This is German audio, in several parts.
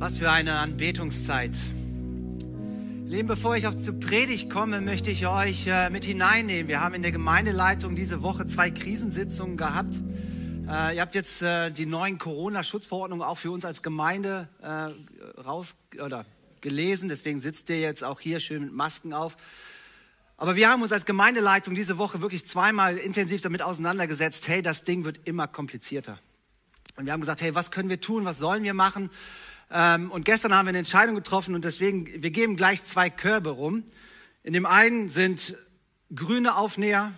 Was für eine Anbetungszeit. Lieben, bevor ich auf zur Predigt komme, möchte ich euch äh, mit hineinnehmen. Wir haben in der Gemeindeleitung diese Woche zwei Krisensitzungen gehabt. Äh, ihr habt jetzt äh, die neuen Corona-Schutzverordnungen auch für uns als Gemeinde äh, raus oder gelesen. Deswegen sitzt ihr jetzt auch hier schön mit Masken auf. Aber wir haben uns als Gemeindeleitung diese Woche wirklich zweimal intensiv damit auseinandergesetzt. Hey, das Ding wird immer komplizierter. Und wir haben gesagt, hey, was können wir tun? Was sollen wir machen? Ähm, und gestern haben wir eine Entscheidung getroffen und deswegen, wir geben gleich zwei Körbe rum. In dem einen sind grüne Aufnäher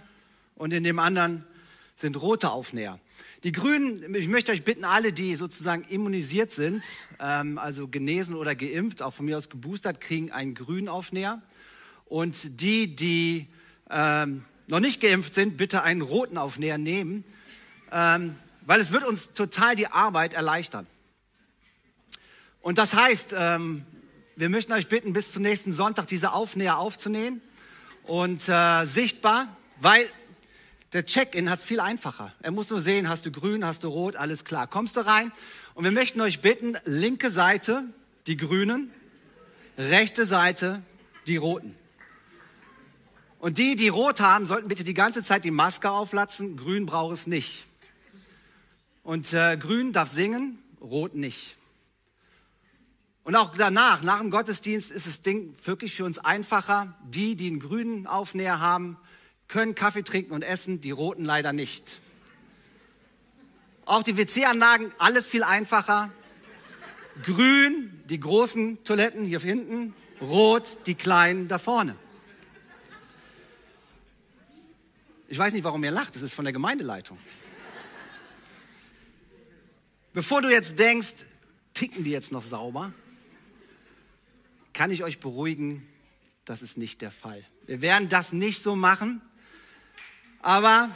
und in dem anderen sind rote Aufnäher. Die Grünen, ich möchte euch bitten, alle, die sozusagen immunisiert sind, ähm, also genesen oder geimpft, auch von mir aus geboostert, kriegen einen grünen Aufnäher. Und die, die ähm, noch nicht geimpft sind, bitte einen roten Aufnäher nehmen, ähm, weil es wird uns total die Arbeit erleichtern. Und das heißt, ähm, wir möchten euch bitten, bis zum nächsten Sonntag diese Aufnäher aufzunehmen und äh, sichtbar, weil der Check-in hat es viel einfacher. Er muss nur sehen, hast du grün, hast du rot, alles klar. Kommst du rein? Und wir möchten euch bitten, linke Seite die grünen, rechte Seite die roten. Und die, die rot haben, sollten bitte die ganze Zeit die Maske auflatzen. Grün braucht es nicht. Und äh, grün darf singen, rot nicht. Und auch danach, nach dem Gottesdienst, ist das Ding wirklich für uns einfacher. Die, die einen grünen Aufnäher haben, können Kaffee trinken und essen, die roten leider nicht. Auch die WC-Anlagen, alles viel einfacher. Grün, die großen Toiletten hier hinten, rot, die kleinen da vorne. Ich weiß nicht, warum ihr lacht, das ist von der Gemeindeleitung. Bevor du jetzt denkst, ticken die jetzt noch sauber? Kann ich euch beruhigen, das ist nicht der Fall. Wir werden das nicht so machen, aber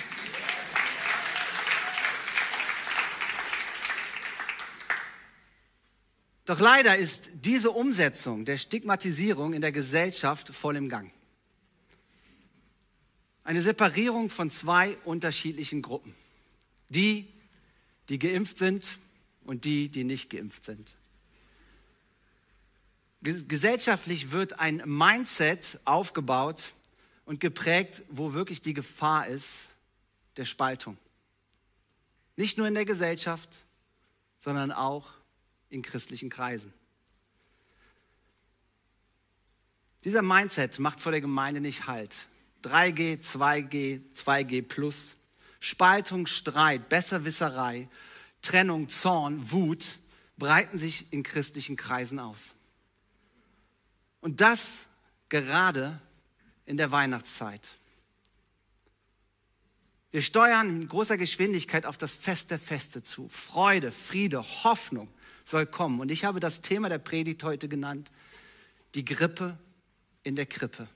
doch leider ist diese Umsetzung der Stigmatisierung in der Gesellschaft voll im Gang. Eine Separierung von zwei unterschiedlichen Gruppen. Die, die geimpft sind und die, die nicht geimpft sind. Gesellschaftlich wird ein Mindset aufgebaut und geprägt, wo wirklich die Gefahr ist der Spaltung. Nicht nur in der Gesellschaft, sondern auch in christlichen Kreisen. Dieser Mindset macht vor der Gemeinde nicht Halt. 3G, 2G, 2G plus, Spaltung, Streit, Besserwisserei, Trennung, Zorn, Wut breiten sich in christlichen Kreisen aus. Und das gerade in der Weihnachtszeit. Wir steuern in großer Geschwindigkeit auf das Fest der Feste zu. Freude, Friede, Hoffnung soll kommen. Und ich habe das Thema der Predigt heute genannt, die Grippe in der Krippe.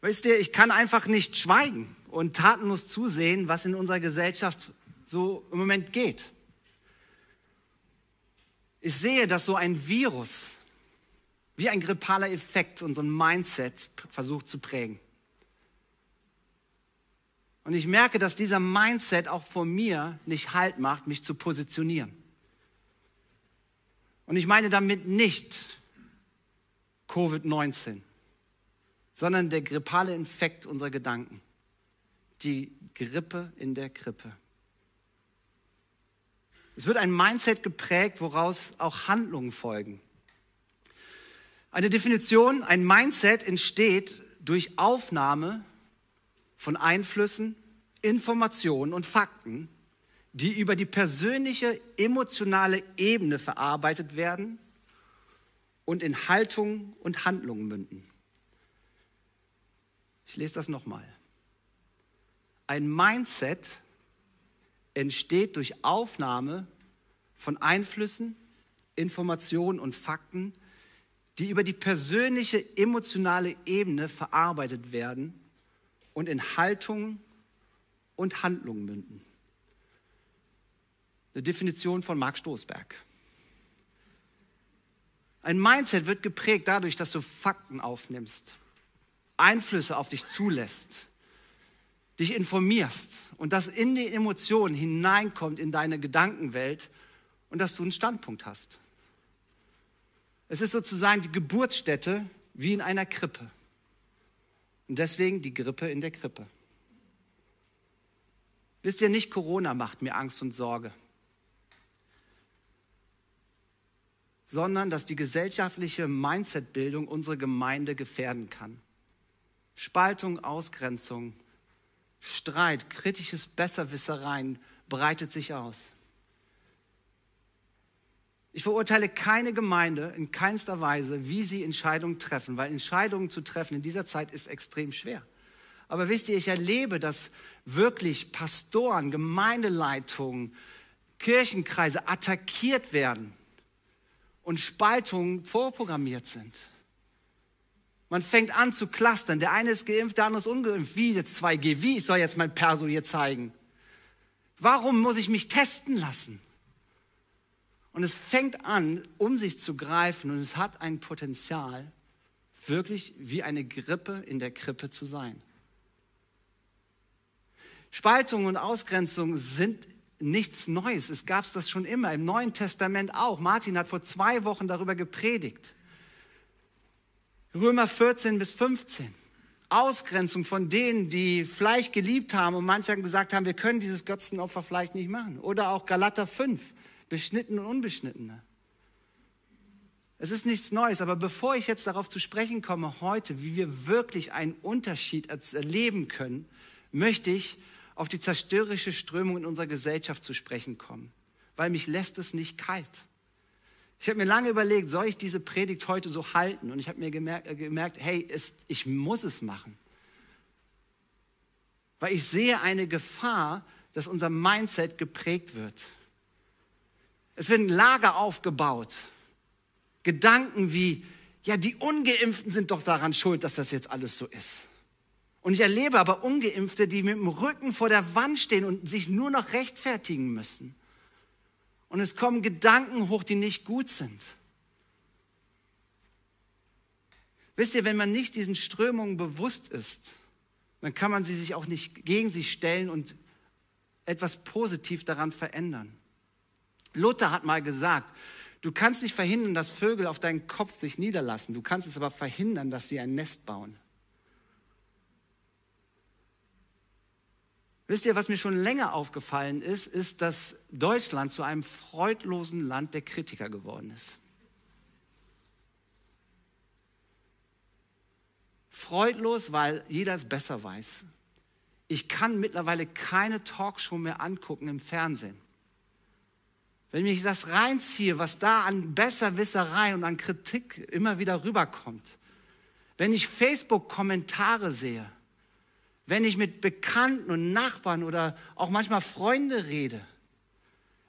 Weißt ihr, ich kann einfach nicht schweigen und tatenlos zusehen, was in unserer Gesellschaft so im Moment geht. Ich sehe, dass so ein Virus wie ein grippaler Effekt unseren Mindset versucht zu prägen. Und ich merke, dass dieser Mindset auch vor mir nicht Halt macht, mich zu positionieren. Und ich meine damit nicht Covid-19, sondern der grippale Infekt unserer Gedanken. Die Grippe in der Krippe. Es wird ein Mindset geprägt, woraus auch Handlungen folgen. Eine Definition, ein Mindset entsteht durch Aufnahme von Einflüssen, Informationen und Fakten, die über die persönliche, emotionale Ebene verarbeitet werden und in Haltung und Handlungen münden. Ich lese das nochmal. Ein Mindset entsteht durch Aufnahme von Einflüssen, Informationen und Fakten, die über die persönliche, emotionale Ebene verarbeitet werden und in Haltung und Handlungen münden. Eine Definition von Marc Stoßberg. Ein Mindset wird geprägt dadurch, dass du Fakten aufnimmst, Einflüsse auf dich zulässt, dich informierst und das in die Emotionen hineinkommt in deine Gedankenwelt und dass du einen Standpunkt hast. Es ist sozusagen die Geburtsstätte wie in einer Krippe. Und deswegen die Grippe in der Krippe. Wisst ihr, nicht Corona macht mir Angst und Sorge, sondern dass die gesellschaftliche Mindsetbildung unsere Gemeinde gefährden kann. Spaltung, Ausgrenzung, Streit, kritisches Besserwissereien breitet sich aus. Ich verurteile keine Gemeinde in keinster Weise, wie sie Entscheidungen treffen, weil Entscheidungen zu treffen in dieser Zeit ist extrem schwer. Aber wisst ihr, ich erlebe, dass wirklich Pastoren, Gemeindeleitungen, Kirchenkreise attackiert werden und Spaltungen vorprogrammiert sind. Man fängt an zu clustern. Der eine ist geimpft, der andere ist ungeimpft. Wie jetzt 2G? Wie? Ich soll jetzt mein Perso hier zeigen. Warum muss ich mich testen lassen? Und es fängt an, um sich zu greifen und es hat ein Potenzial, wirklich wie eine Grippe in der Krippe zu sein. Spaltung und Ausgrenzung sind nichts Neues. Es gab das schon immer, im Neuen Testament auch. Martin hat vor zwei Wochen darüber gepredigt. Römer 14 bis 15. Ausgrenzung von denen, die Fleisch geliebt haben und manche haben gesagt haben, wir können dieses Götzenopfer vielleicht nicht machen. Oder auch Galater 5, beschnitten und unbeschnittene. Es ist nichts Neues, aber bevor ich jetzt darauf zu sprechen komme heute, wie wir wirklich einen Unterschied erleben können, möchte ich auf die zerstörerische Strömung in unserer Gesellschaft zu sprechen kommen, weil mich lässt es nicht kalt. Ich habe mir lange überlegt, soll ich diese Predigt heute so halten? Und ich habe mir gemerkt, äh, gemerkt hey, es, ich muss es machen. Weil ich sehe eine Gefahr, dass unser Mindset geprägt wird. Es werden Lager aufgebaut. Gedanken wie, ja, die ungeimpften sind doch daran schuld, dass das jetzt alles so ist. Und ich erlebe aber ungeimpfte, die mit dem Rücken vor der Wand stehen und sich nur noch rechtfertigen müssen. Und es kommen Gedanken hoch, die nicht gut sind. Wisst ihr, wenn man nicht diesen Strömungen bewusst ist, dann kann man sie sich auch nicht gegen sich stellen und etwas positiv daran verändern. Luther hat mal gesagt, du kannst nicht verhindern, dass Vögel auf deinen Kopf sich niederlassen, du kannst es aber verhindern, dass sie ein Nest bauen. Wisst ihr, was mir schon länger aufgefallen ist, ist, dass Deutschland zu einem freudlosen Land der Kritiker geworden ist. Freudlos, weil jeder es besser weiß. Ich kann mittlerweile keine Talkshow mehr angucken im Fernsehen. Wenn ich das reinziehe, was da an Besserwisserei und an Kritik immer wieder rüberkommt, wenn ich Facebook-Kommentare sehe, wenn ich mit Bekannten und Nachbarn oder auch manchmal Freunde rede,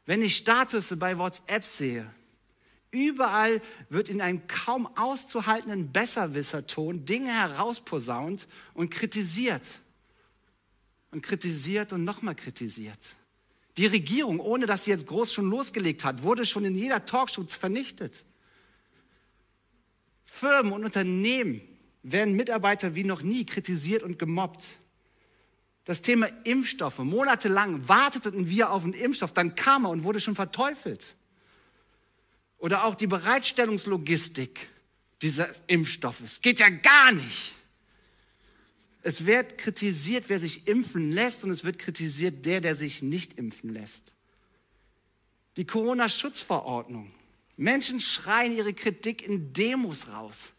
wenn ich Status bei WhatsApp sehe, überall wird in einem kaum auszuhaltenden Besserwisserton Dinge herausposaunt und kritisiert. Und kritisiert und nochmal kritisiert. Die Regierung, ohne dass sie jetzt groß schon losgelegt hat, wurde schon in jeder Talkshow vernichtet. Firmen und Unternehmen werden Mitarbeiter wie noch nie kritisiert und gemobbt das Thema Impfstoffe. Monatelang warteten wir auf einen Impfstoff, dann kam er und wurde schon verteufelt. Oder auch die Bereitstellungslogistik dieses Impfstoffes. Geht ja gar nicht. Es wird kritisiert, wer sich impfen lässt und es wird kritisiert der, der sich nicht impfen lässt. Die Corona-Schutzverordnung. Menschen schreien ihre Kritik in Demos raus.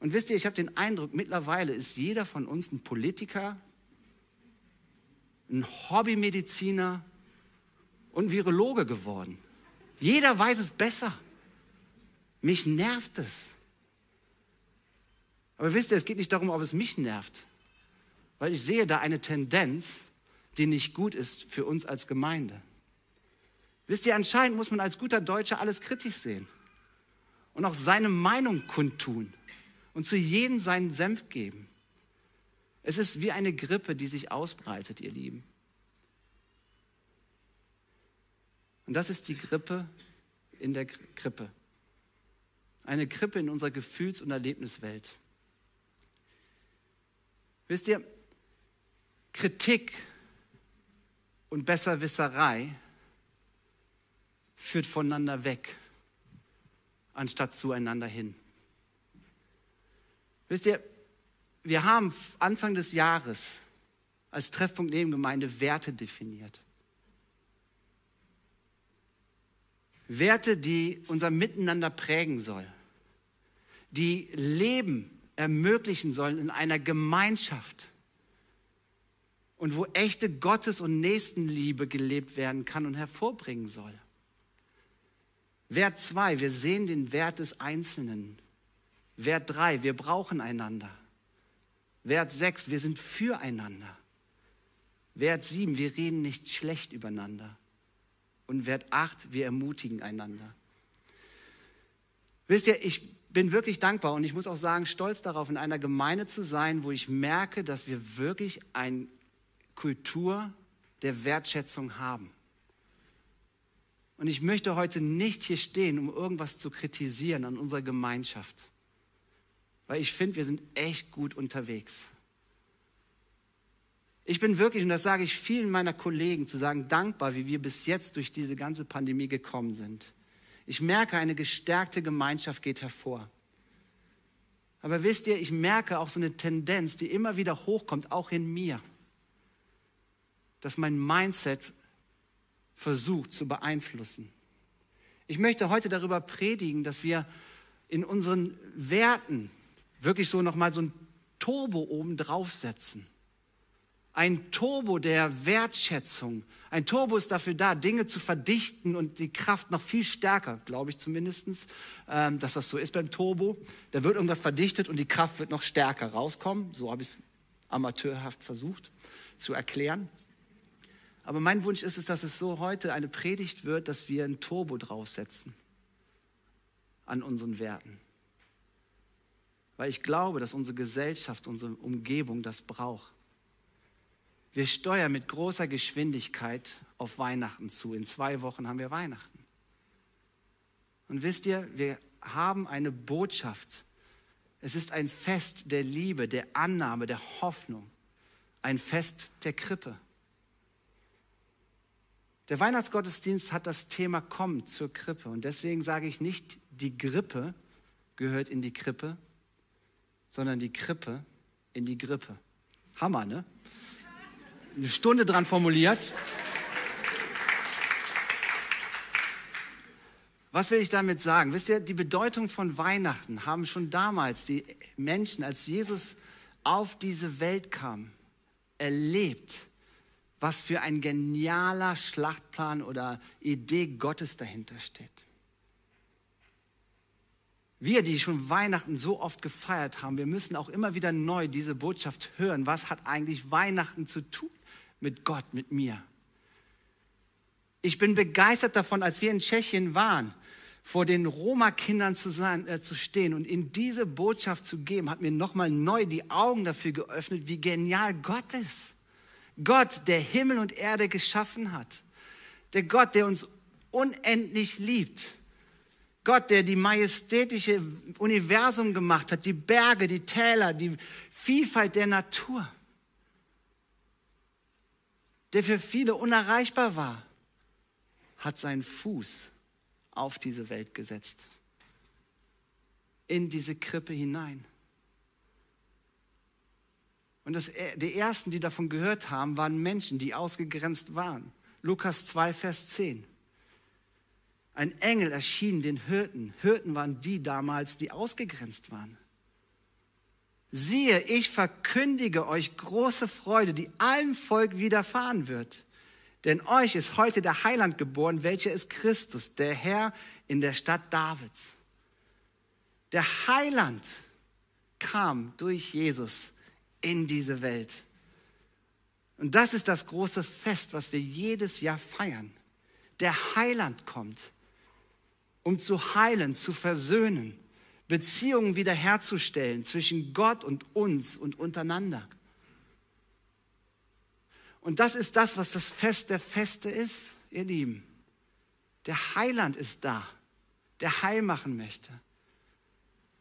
Und wisst ihr, ich habe den Eindruck, mittlerweile ist jeder von uns ein Politiker, ein Hobbymediziner und Virologe geworden. Jeder weiß es besser. Mich nervt es. Aber wisst ihr, es geht nicht darum, ob es mich nervt, weil ich sehe da eine Tendenz, die nicht gut ist für uns als Gemeinde. Wisst ihr, anscheinend muss man als guter Deutscher alles kritisch sehen und auch seine Meinung kundtun und zu jedem seinen Senf geben. Es ist wie eine Grippe, die sich ausbreitet, ihr Lieben. Und das ist die Grippe in der Krippe. Eine Krippe in unserer Gefühls- und Erlebniswelt. Wisst ihr, Kritik und Besserwisserei führt voneinander weg, anstatt zueinander hin. Wisst ihr, wir haben Anfang des Jahres als Treffpunkt Nebengemeinde Werte definiert. Werte, die unser Miteinander prägen sollen, die Leben ermöglichen sollen in einer Gemeinschaft und wo echte Gottes- und Nächstenliebe gelebt werden kann und hervorbringen soll. Wert 2, wir sehen den Wert des Einzelnen. Wert 3, wir brauchen einander. Wert 6, wir sind füreinander. Wert 7, wir reden nicht schlecht übereinander. Und Wert 8, wir ermutigen einander. Wisst ihr, ich bin wirklich dankbar und ich muss auch sagen, stolz darauf, in einer Gemeinde zu sein, wo ich merke, dass wir wirklich eine Kultur der Wertschätzung haben. Und ich möchte heute nicht hier stehen, um irgendwas zu kritisieren an unserer Gemeinschaft, weil ich finde, wir sind echt gut unterwegs. Ich bin wirklich, und das sage ich vielen meiner Kollegen, zu sagen, dankbar, wie wir bis jetzt durch diese ganze Pandemie gekommen sind. Ich merke, eine gestärkte Gemeinschaft geht hervor. Aber wisst ihr, ich merke auch so eine Tendenz, die immer wieder hochkommt, auch in mir, dass mein Mindset versucht zu beeinflussen. Ich möchte heute darüber predigen, dass wir in unseren Werten wirklich so nochmal so ein Turbo oben draufsetzen ein Turbo der Wertschätzung. Ein Turbo ist dafür da, Dinge zu verdichten und die Kraft noch viel stärker, glaube ich zumindest, ähm, dass das so ist beim Turbo. Da wird irgendwas verdichtet und die Kraft wird noch stärker rauskommen. So habe ich es amateurhaft versucht zu erklären. Aber mein Wunsch ist es, dass es so heute eine Predigt wird, dass wir ein Turbo draufsetzen an unseren Werten. Weil ich glaube, dass unsere Gesellschaft, unsere Umgebung das braucht. Wir steuern mit großer Geschwindigkeit auf Weihnachten zu. In zwei Wochen haben wir Weihnachten. Und wisst ihr, wir haben eine Botschaft. Es ist ein Fest der Liebe, der Annahme, der Hoffnung. Ein Fest der Krippe. Der Weihnachtsgottesdienst hat das Thema Kommen zur Krippe. Und deswegen sage ich nicht, die Grippe gehört in die Krippe, sondern die Krippe in die Grippe. Hammer, ne? eine Stunde dran formuliert. Was will ich damit sagen? Wisst ihr, die Bedeutung von Weihnachten haben schon damals die Menschen, als Jesus auf diese Welt kam, erlebt, was für ein genialer Schlachtplan oder Idee Gottes dahinter steht. Wir, die schon Weihnachten so oft gefeiert haben, wir müssen auch immer wieder neu diese Botschaft hören. Was hat eigentlich Weihnachten zu tun mit Gott, mit mir? Ich bin begeistert davon, als wir in Tschechien waren, vor den Roma-Kindern zu, äh, zu stehen und ihnen diese Botschaft zu geben, hat mir nochmal neu die Augen dafür geöffnet, wie genial Gott ist. Gott, der Himmel und Erde geschaffen hat. Der Gott, der uns unendlich liebt Gott, der die majestätische Universum gemacht hat, die Berge, die Täler, die Vielfalt der Natur, der für viele unerreichbar war, hat seinen Fuß auf diese Welt gesetzt, in diese Krippe hinein. Und das, die ersten, die davon gehört haben, waren Menschen, die ausgegrenzt waren. Lukas 2, Vers 10. Ein Engel erschien den Hirten. Hirten waren die damals, die ausgegrenzt waren. Siehe, ich verkündige euch große Freude, die allem Volk widerfahren wird. Denn euch ist heute der Heiland geboren, welcher ist Christus, der Herr in der Stadt Davids. Der Heiland kam durch Jesus in diese Welt. Und das ist das große Fest, was wir jedes Jahr feiern. Der Heiland kommt um zu heilen, zu versöhnen, Beziehungen wiederherzustellen zwischen Gott und uns und untereinander. Und das ist das, was das Fest der Feste ist, ihr Lieben. Der Heiland ist da, der heil machen möchte.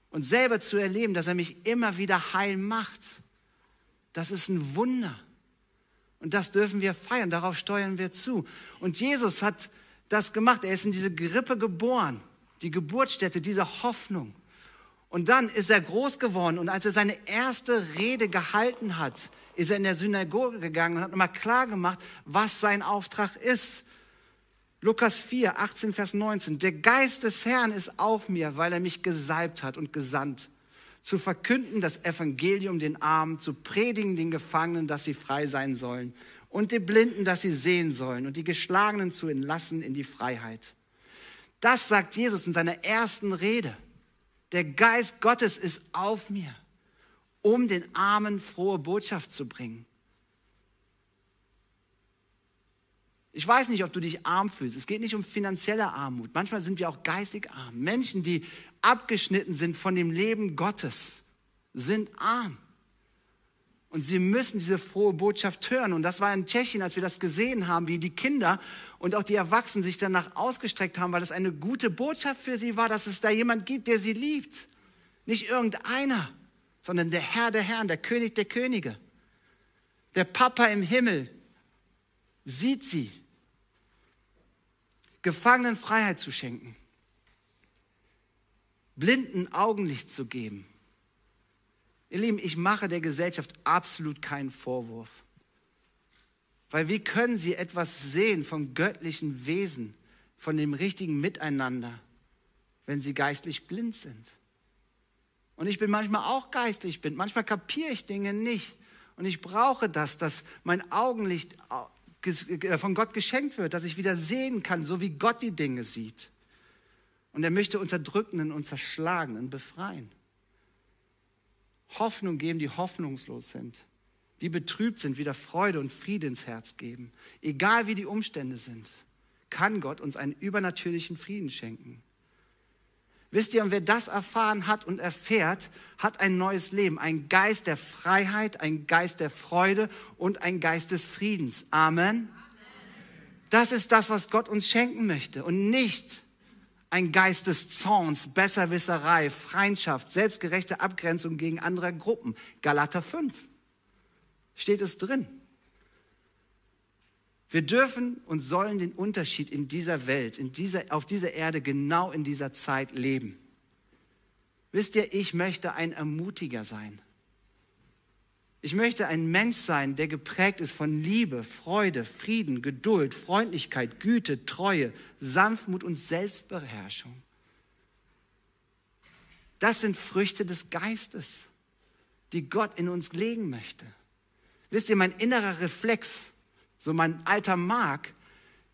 Und selber zu erleben, dass er mich immer wieder heil macht, das ist ein Wunder. Und das dürfen wir feiern, darauf steuern wir zu. Und Jesus hat das gemacht. Er ist in diese Grippe geboren, die Geburtsstätte dieser Hoffnung. Und dann ist er groß geworden und als er seine erste Rede gehalten hat, ist er in der Synagoge gegangen und hat nochmal klar gemacht, was sein Auftrag ist. Lukas 4, 18, Vers 19. Der Geist des Herrn ist auf mir, weil er mich gesalbt hat und gesandt, zu verkünden das Evangelium den Armen, zu predigen den Gefangenen, dass sie frei sein sollen und die Blinden, dass sie sehen sollen und die Geschlagenen zu entlassen in die Freiheit. Das sagt Jesus in seiner ersten Rede. Der Geist Gottes ist auf mir, um den Armen frohe Botschaft zu bringen. Ich weiß nicht, ob du dich arm fühlst. Es geht nicht um finanzielle Armut. Manchmal sind wir auch geistig arm. Menschen, die abgeschnitten sind von dem Leben Gottes, sind arm. Und sie müssen diese frohe Botschaft hören. Und das war in Tschechien, als wir das gesehen haben, wie die Kinder und auch die Erwachsenen sich danach ausgestreckt haben, weil es eine gute Botschaft für sie war, dass es da jemand gibt, der sie liebt. Nicht irgendeiner, sondern der Herr der Herren, der König der Könige. Der Papa im Himmel sieht sie. Gefangenen Freiheit zu schenken. Blinden Augenlicht zu geben Ihr Lieben, ich mache der Gesellschaft absolut keinen Vorwurf. Weil wie können sie etwas sehen vom göttlichen Wesen, von dem richtigen Miteinander, wenn sie geistlich blind sind? Und ich bin manchmal auch geistlich blind. Manchmal kapiere ich Dinge nicht. Und ich brauche das, dass mein Augenlicht äh, von Gott geschenkt wird, dass ich wieder sehen kann, so wie Gott die Dinge sieht. Und er möchte Unterdrückenden und Zerschlagenen befreien. Hoffnung geben, die hoffnungslos sind, die betrübt sind, wieder Freude und Friede ins Herz geben. Egal wie die Umstände sind, kann Gott uns einen übernatürlichen Frieden schenken. Wisst ihr, und wer das erfahren hat und erfährt, hat ein neues Leben, ein Geist der Freiheit, ein Geist der Freude und ein Geist des Friedens. Amen. Das ist das, was Gott uns schenken möchte und nicht ein Geist des Zorns, Besserwisserei, Feindschaft, selbstgerechte Abgrenzung gegen andere Gruppen. Galater 5 steht es drin. Wir dürfen und sollen den Unterschied in dieser Welt, in dieser, auf dieser Erde, genau in dieser Zeit leben. Wisst ihr, ich möchte ein Ermutiger sein. Ich möchte ein Mensch sein, der geprägt ist von Liebe, Freude, Frieden, Geduld, Freundlichkeit, Güte, Treue, Sanftmut und Selbstbeherrschung. Das sind Früchte des Geistes, die Gott in uns legen möchte. Wisst ihr, mein innerer Reflex, so mein alter Mark,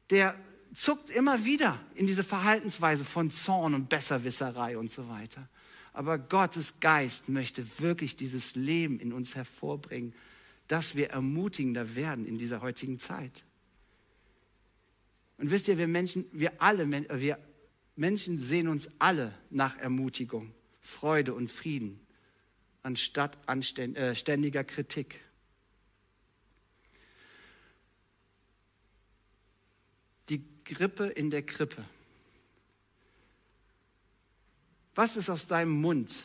der zuckt immer wieder in diese Verhaltensweise von Zorn und Besserwisserei und so weiter. Aber Gottes Geist möchte wirklich dieses Leben in uns hervorbringen, dass wir ermutigender werden in dieser heutigen Zeit. Und wisst ihr, wir Menschen, wir alle, wir Menschen sehen uns alle nach Ermutigung, Freude und Frieden, anstatt äh, ständiger Kritik. Die Grippe in der Krippe. Was ist aus deinem Mund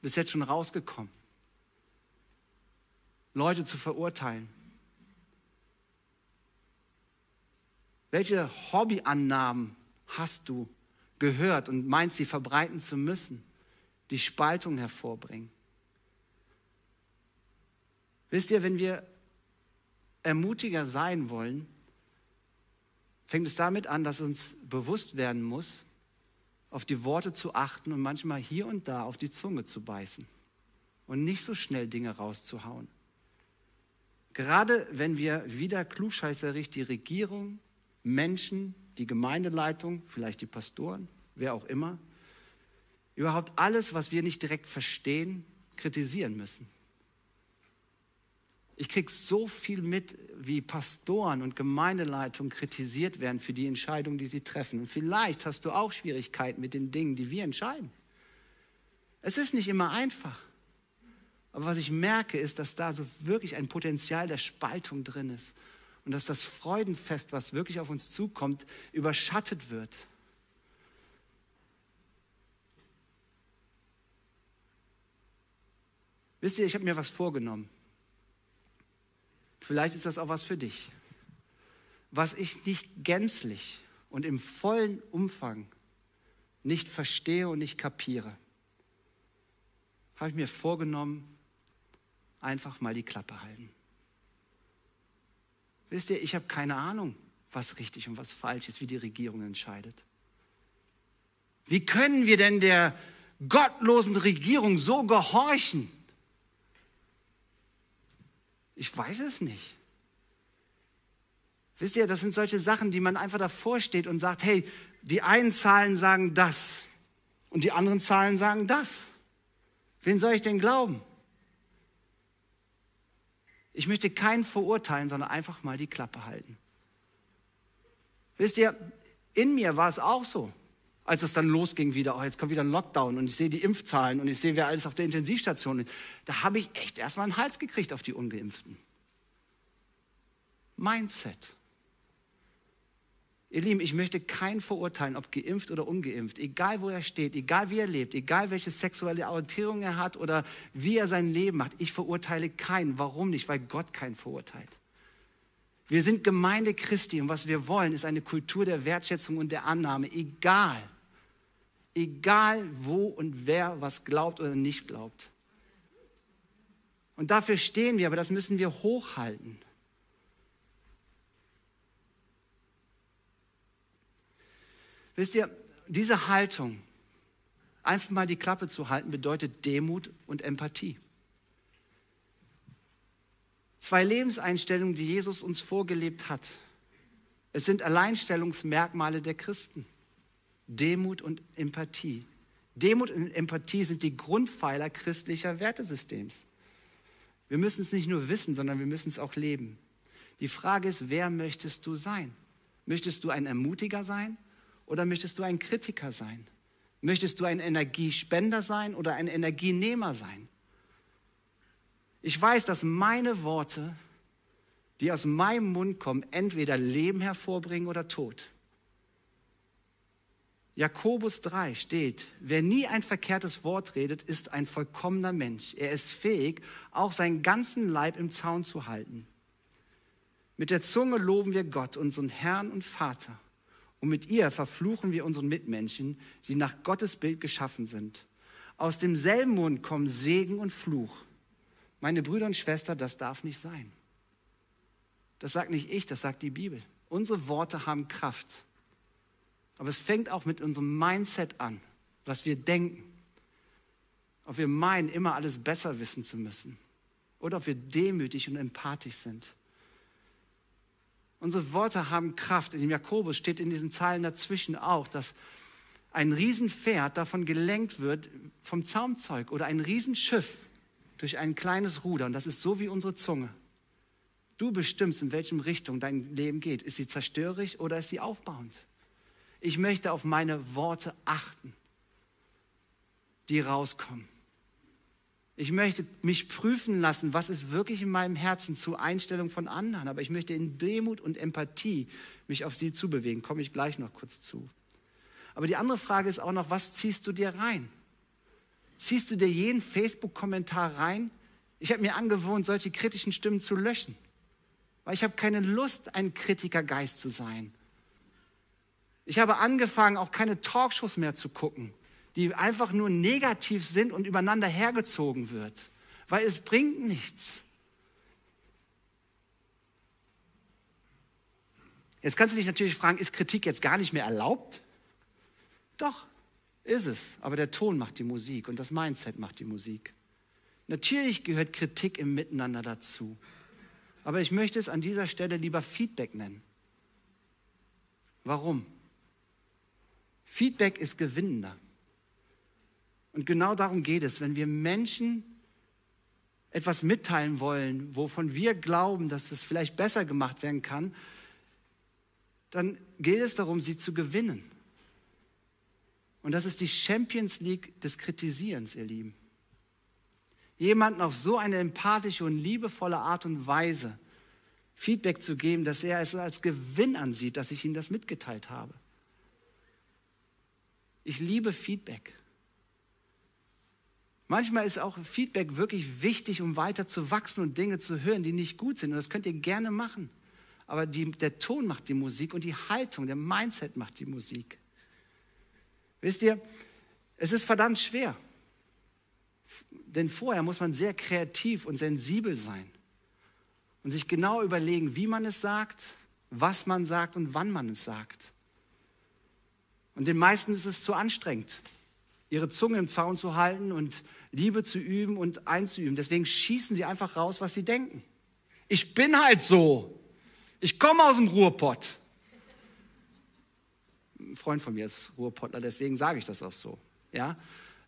bis jetzt schon rausgekommen? Leute zu verurteilen. Welche Hobbyannahmen hast du gehört und meinst, sie verbreiten zu müssen, die Spaltung hervorbringen? Wisst ihr, wenn wir ermutiger sein wollen, fängt es damit an, dass uns bewusst werden muss, auf die Worte zu achten und manchmal hier und da auf die Zunge zu beißen und nicht so schnell Dinge rauszuhauen. Gerade wenn wir wieder klugscheißerisch die Regierung, Menschen, die Gemeindeleitung, vielleicht die Pastoren, wer auch immer, überhaupt alles, was wir nicht direkt verstehen, kritisieren müssen. Ich kriege so viel mit, wie Pastoren und Gemeindeleitungen kritisiert werden für die Entscheidungen, die sie treffen. Und vielleicht hast du auch Schwierigkeiten mit den Dingen, die wir entscheiden. Es ist nicht immer einfach. Aber was ich merke, ist, dass da so wirklich ein Potenzial der Spaltung drin ist. Und dass das Freudenfest, was wirklich auf uns zukommt, überschattet wird. Wisst ihr, ich habe mir was vorgenommen vielleicht ist das auch was für dich, was ich nicht gänzlich und im vollen Umfang nicht verstehe und nicht kapiere, habe ich mir vorgenommen, einfach mal die Klappe halten. Wisst ihr, ich habe keine Ahnung, was richtig und was falsch ist, wie die Regierung entscheidet. Wie können wir denn der gottlosen Regierung so gehorchen? Ich weiß es nicht. Wisst ihr, das sind solche Sachen, die man einfach davor steht und sagt, hey, die einen Zahlen sagen das und die anderen Zahlen sagen das. Wen soll ich denn glauben? Ich möchte keinen verurteilen, sondern einfach mal die Klappe halten. Wisst ihr, in mir war es auch so, als es dann losging wieder, oh, jetzt kommt wieder ein Lockdown und ich sehe die Impfzahlen und ich sehe, wer alles auf der Intensivstation ist. Da habe ich echt erstmal einen Hals gekriegt auf die Ungeimpften. Mindset. Ihr Lieben, ich möchte keinen verurteilen, ob geimpft oder ungeimpft, egal wo er steht, egal wie er lebt, egal welche sexuelle Orientierung er hat oder wie er sein Leben macht. Ich verurteile keinen. Warum nicht? Weil Gott keinen verurteilt. Wir sind Gemeinde Christi und was wir wollen, ist eine Kultur der Wertschätzung und der Annahme, egal, egal wo und wer was glaubt oder nicht glaubt. Und dafür stehen wir, aber das müssen wir hochhalten. Wisst ihr, diese Haltung, einfach mal die Klappe zu halten, bedeutet Demut und Empathie. Zwei Lebenseinstellungen, die Jesus uns vorgelebt hat. Es sind Alleinstellungsmerkmale der Christen. Demut und Empathie. Demut und Empathie sind die Grundpfeiler christlicher Wertesystems. Wir müssen es nicht nur wissen, sondern wir müssen es auch leben. Die Frage ist, wer möchtest du sein? Möchtest du ein Ermutiger sein oder möchtest du ein Kritiker sein? Möchtest du ein Energiespender sein oder ein Energienehmer sein? Ich weiß, dass meine Worte, die aus meinem Mund kommen, entweder Leben hervorbringen oder Tod. Jakobus 3 steht, wer nie ein verkehrtes Wort redet, ist ein vollkommener Mensch. Er ist fähig, auch seinen ganzen Leib im Zaun zu halten. Mit der Zunge loben wir Gott, unseren Herrn und Vater. Und mit ihr verfluchen wir unseren Mitmenschen, die nach Gottes Bild geschaffen sind. Aus demselben Mund kommen Segen und Fluch. Meine Brüder und Schwestern, das darf nicht sein. Das sagt nicht ich, das sagt die Bibel. Unsere Worte haben Kraft. Aber es fängt auch mit unserem Mindset an, was wir denken. Ob wir meinen, immer alles besser wissen zu müssen. Oder ob wir demütig und empathisch sind. Unsere Worte haben Kraft. In dem Jakobus steht in diesen Zeilen dazwischen auch, dass ein Riesenpferd davon gelenkt wird vom Zaumzeug oder ein Riesenschiff durch ein kleines Ruder. Und das ist so wie unsere Zunge. Du bestimmst, in welchem Richtung dein Leben geht. Ist sie zerstörerisch oder ist sie aufbauend? Ich möchte auf meine Worte achten, die rauskommen. Ich möchte mich prüfen lassen, was ist wirklich in meinem Herzen zur Einstellung von anderen. Aber ich möchte in Demut und Empathie mich auf sie zubewegen. Komme ich gleich noch kurz zu. Aber die andere Frage ist auch noch, was ziehst du dir rein? Ziehst du dir jeden Facebook-Kommentar rein? Ich habe mir angewohnt, solche kritischen Stimmen zu löschen. Weil ich habe keine Lust, ein Kritikergeist zu sein. Ich habe angefangen, auch keine Talkshows mehr zu gucken, die einfach nur negativ sind und übereinander hergezogen wird, weil es bringt nichts. Jetzt kannst du dich natürlich fragen, ist Kritik jetzt gar nicht mehr erlaubt? Doch, ist es. Aber der Ton macht die Musik und das Mindset macht die Musik. Natürlich gehört Kritik im Miteinander dazu. Aber ich möchte es an dieser Stelle lieber Feedback nennen. Warum? Feedback ist gewinnender. Und genau darum geht es, wenn wir Menschen etwas mitteilen wollen, wovon wir glauben, dass es vielleicht besser gemacht werden kann, dann geht es darum, sie zu gewinnen. Und das ist die Champions League des Kritisierens, ihr Lieben. Jemanden auf so eine empathische und liebevolle Art und Weise Feedback zu geben, dass er es als Gewinn ansieht, dass ich ihm das mitgeteilt habe. Ich liebe Feedback. Manchmal ist auch Feedback wirklich wichtig, um weiter zu wachsen und Dinge zu hören, die nicht gut sind. Und das könnt ihr gerne machen. Aber die, der Ton macht die Musik und die Haltung, der Mindset macht die Musik. Wisst ihr, es ist verdammt schwer. Denn vorher muss man sehr kreativ und sensibel sein und sich genau überlegen, wie man es sagt, was man sagt und wann man es sagt. Und den meisten ist es zu anstrengend, ihre Zunge im Zaun zu halten und Liebe zu üben und einzuüben. Deswegen schießen sie einfach raus, was sie denken. Ich bin halt so. Ich komme aus dem Ruhrpott. Ein Freund von mir ist Ruhrpottler, deswegen sage ich das auch so. Ja?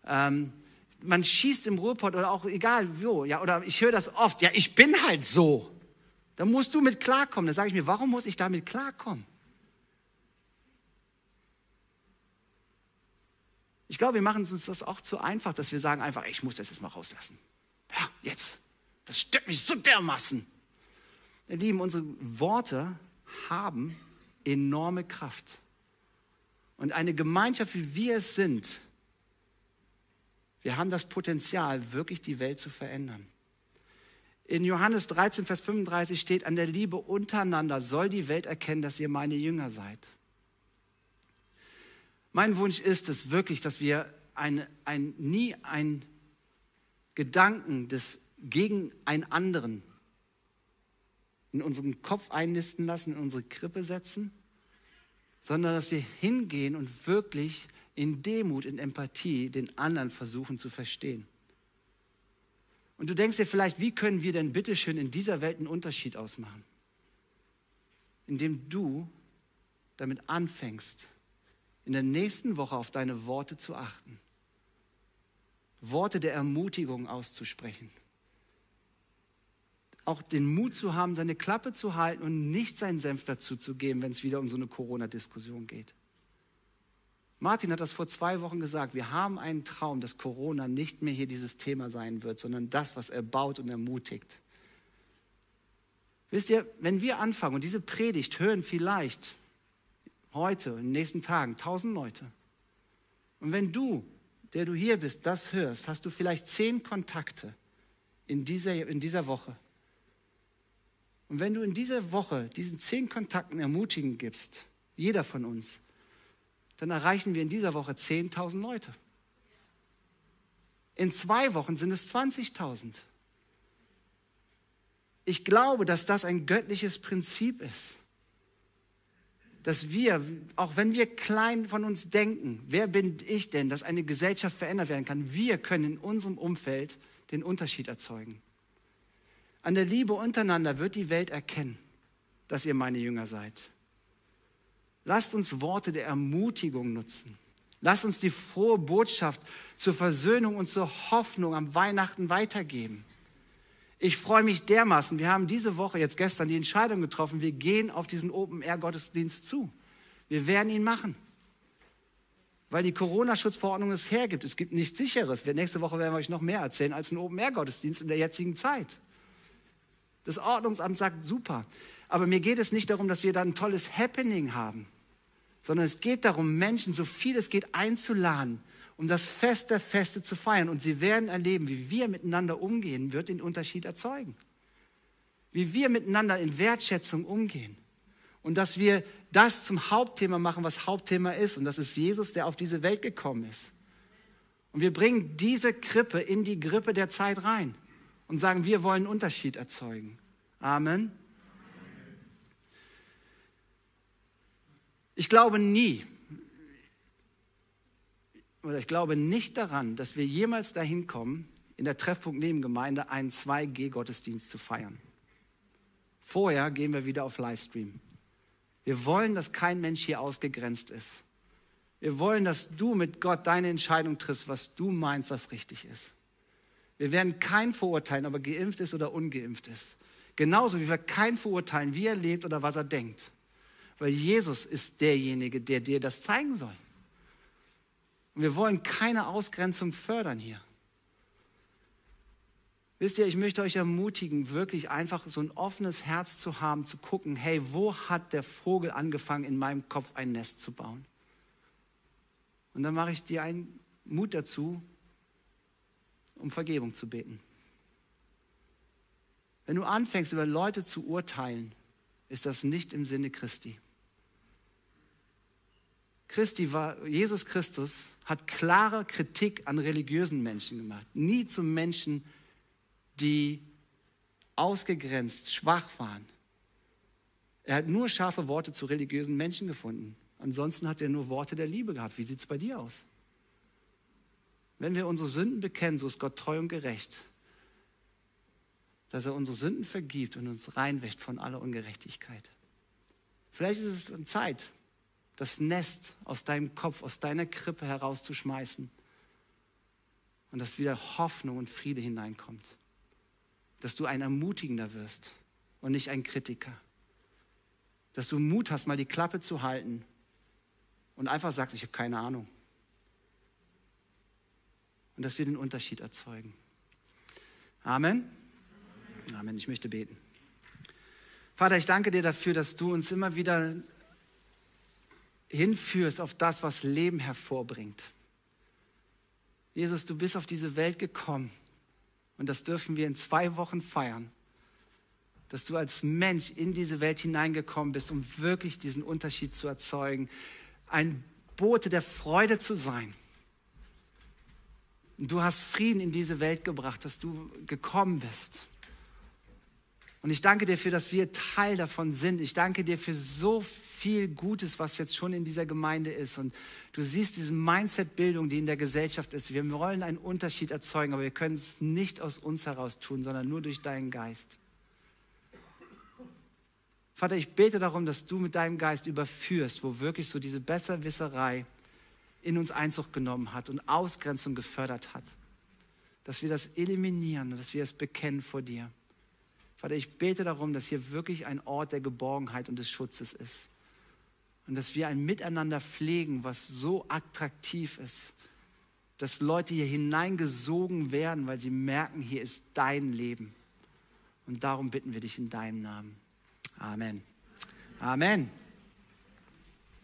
Ähm, man schießt im Ruhrpott oder auch egal wo, ja, oder ich höre das oft, ja, ich bin halt so. Da musst du mit klarkommen. Da sage ich mir, warum muss ich damit klarkommen? Ich glaube, wir machen uns das auch zu einfach, dass wir sagen einfach, ich muss das jetzt mal rauslassen. Ja, jetzt. Das stört mich so dermaßen. Ihr Lieben, unsere Worte haben enorme Kraft. Und eine Gemeinschaft, wie wir es sind, wir haben das Potenzial, wirklich die Welt zu verändern. In Johannes 13, Vers 35 steht, an der Liebe untereinander soll die Welt erkennen, dass ihr meine Jünger seid. Mein Wunsch ist es wirklich, dass wir ein, ein, nie einen Gedanken des gegen einen anderen in unseren Kopf einnisten lassen, in unsere Krippe setzen, sondern dass wir hingehen und wirklich in Demut, in Empathie den anderen versuchen zu verstehen. Und du denkst dir vielleicht, wie können wir denn bitteschön in dieser Welt einen Unterschied ausmachen? Indem du damit anfängst, in der nächsten Woche auf deine Worte zu achten. Worte der Ermutigung auszusprechen. Auch den Mut zu haben, seine Klappe zu halten und nicht seinen Senf dazu zu geben, wenn es wieder um so eine Corona-Diskussion geht. Martin hat das vor zwei Wochen gesagt. Wir haben einen Traum, dass Corona nicht mehr hier dieses Thema sein wird, sondern das, was er baut und ermutigt. Wisst ihr, wenn wir anfangen und diese Predigt hören vielleicht heute, in den nächsten Tagen, tausend Leute. Und wenn du, der du hier bist, das hörst, hast du vielleicht zehn Kontakte in dieser, in dieser Woche. Und wenn du in dieser Woche diesen zehn Kontakten ermutigen gibst, jeder von uns, dann erreichen wir in dieser Woche 10.000 Leute. In zwei Wochen sind es 20.000. Ich glaube, dass das ein göttliches Prinzip ist dass wir, auch wenn wir klein von uns denken, wer bin ich denn, dass eine Gesellschaft verändert werden kann, wir können in unserem Umfeld den Unterschied erzeugen. An der Liebe untereinander wird die Welt erkennen, dass ihr meine Jünger seid. Lasst uns Worte der Ermutigung nutzen. Lasst uns die frohe Botschaft zur Versöhnung und zur Hoffnung am Weihnachten weitergeben. Ich freue mich dermaßen. Wir haben diese Woche, jetzt gestern, die Entscheidung getroffen, wir gehen auf diesen Open-Air-Gottesdienst zu. Wir werden ihn machen. Weil die Corona-Schutzverordnung es hergibt. Es gibt nichts Sicheres. Nächste Woche werden wir euch noch mehr erzählen als ein Open-Air-Gottesdienst in der jetzigen Zeit. Das Ordnungsamt sagt super. Aber mir geht es nicht darum, dass wir da ein tolles Happening haben, sondern es geht darum, Menschen so viel es geht einzuladen, um das Fest der Feste zu feiern. Und sie werden erleben, wie wir miteinander umgehen, wird den Unterschied erzeugen. Wie wir miteinander in Wertschätzung umgehen. Und dass wir das zum Hauptthema machen, was Hauptthema ist. Und das ist Jesus, der auf diese Welt gekommen ist. Und wir bringen diese Krippe in die Grippe der Zeit rein und sagen, wir wollen Unterschied erzeugen. Amen. Ich glaube nie, oder ich glaube nicht daran, dass wir jemals dahin kommen, in der Treffpunkt Nebengemeinde einen 2G-Gottesdienst zu feiern. Vorher gehen wir wieder auf Livestream. Wir wollen, dass kein Mensch hier ausgegrenzt ist. Wir wollen, dass du mit Gott deine Entscheidung triffst, was du meinst, was richtig ist. Wir werden kein verurteilen, ob er geimpft ist oder ungeimpft ist. Genauso wie wir kein verurteilen, wie er lebt oder was er denkt. Weil Jesus ist derjenige, der dir das zeigen soll. Und wir wollen keine Ausgrenzung fördern hier. Wisst ihr, ich möchte euch ermutigen, wirklich einfach so ein offenes Herz zu haben, zu gucken, hey, wo hat der Vogel angefangen, in meinem Kopf ein Nest zu bauen? Und dann mache ich dir einen Mut dazu, um Vergebung zu beten. Wenn du anfängst, über Leute zu urteilen, ist das nicht im Sinne Christi. Christi war, Jesus Christus hat klare Kritik an religiösen Menschen gemacht. Nie zu Menschen, die ausgegrenzt, schwach waren. Er hat nur scharfe Worte zu religiösen Menschen gefunden. Ansonsten hat er nur Worte der Liebe gehabt. Wie sieht es bei dir aus? Wenn wir unsere Sünden bekennen, so ist Gott treu und gerecht, dass er unsere Sünden vergibt und uns reinwäscht von aller Ungerechtigkeit. Vielleicht ist es Zeit, das Nest aus deinem Kopf, aus deiner Krippe herauszuschmeißen und dass wieder Hoffnung und Friede hineinkommt. Dass du ein Ermutigender wirst und nicht ein Kritiker. Dass du Mut hast, mal die Klappe zu halten und einfach sagst, ich habe keine Ahnung. Und dass wir den Unterschied erzeugen. Amen. Amen. Ich möchte beten. Vater, ich danke dir dafür, dass du uns immer wieder hinführst auf das, was Leben hervorbringt. Jesus, du bist auf diese Welt gekommen und das dürfen wir in zwei Wochen feiern, dass du als Mensch in diese Welt hineingekommen bist, um wirklich diesen Unterschied zu erzeugen, ein Bote der Freude zu sein. Und du hast Frieden in diese Welt gebracht, dass du gekommen bist. Und ich danke dir für, dass wir Teil davon sind. Ich danke dir für so viel Gutes, was jetzt schon in dieser Gemeinde ist. Und du siehst diese Mindset-Bildung, die in der Gesellschaft ist. Wir wollen einen Unterschied erzeugen, aber wir können es nicht aus uns heraus tun, sondern nur durch deinen Geist. Vater, ich bete darum, dass du mit deinem Geist überführst, wo wirklich so diese Besserwisserei in uns Einzug genommen hat und Ausgrenzung gefördert hat. Dass wir das eliminieren und dass wir es bekennen vor dir. Vater, ich bete darum, dass hier wirklich ein Ort der Geborgenheit und des Schutzes ist. Und dass wir ein Miteinander pflegen, was so attraktiv ist, dass Leute hier hineingesogen werden, weil sie merken, hier ist dein Leben. Und darum bitten wir dich in deinem Namen. Amen. Amen.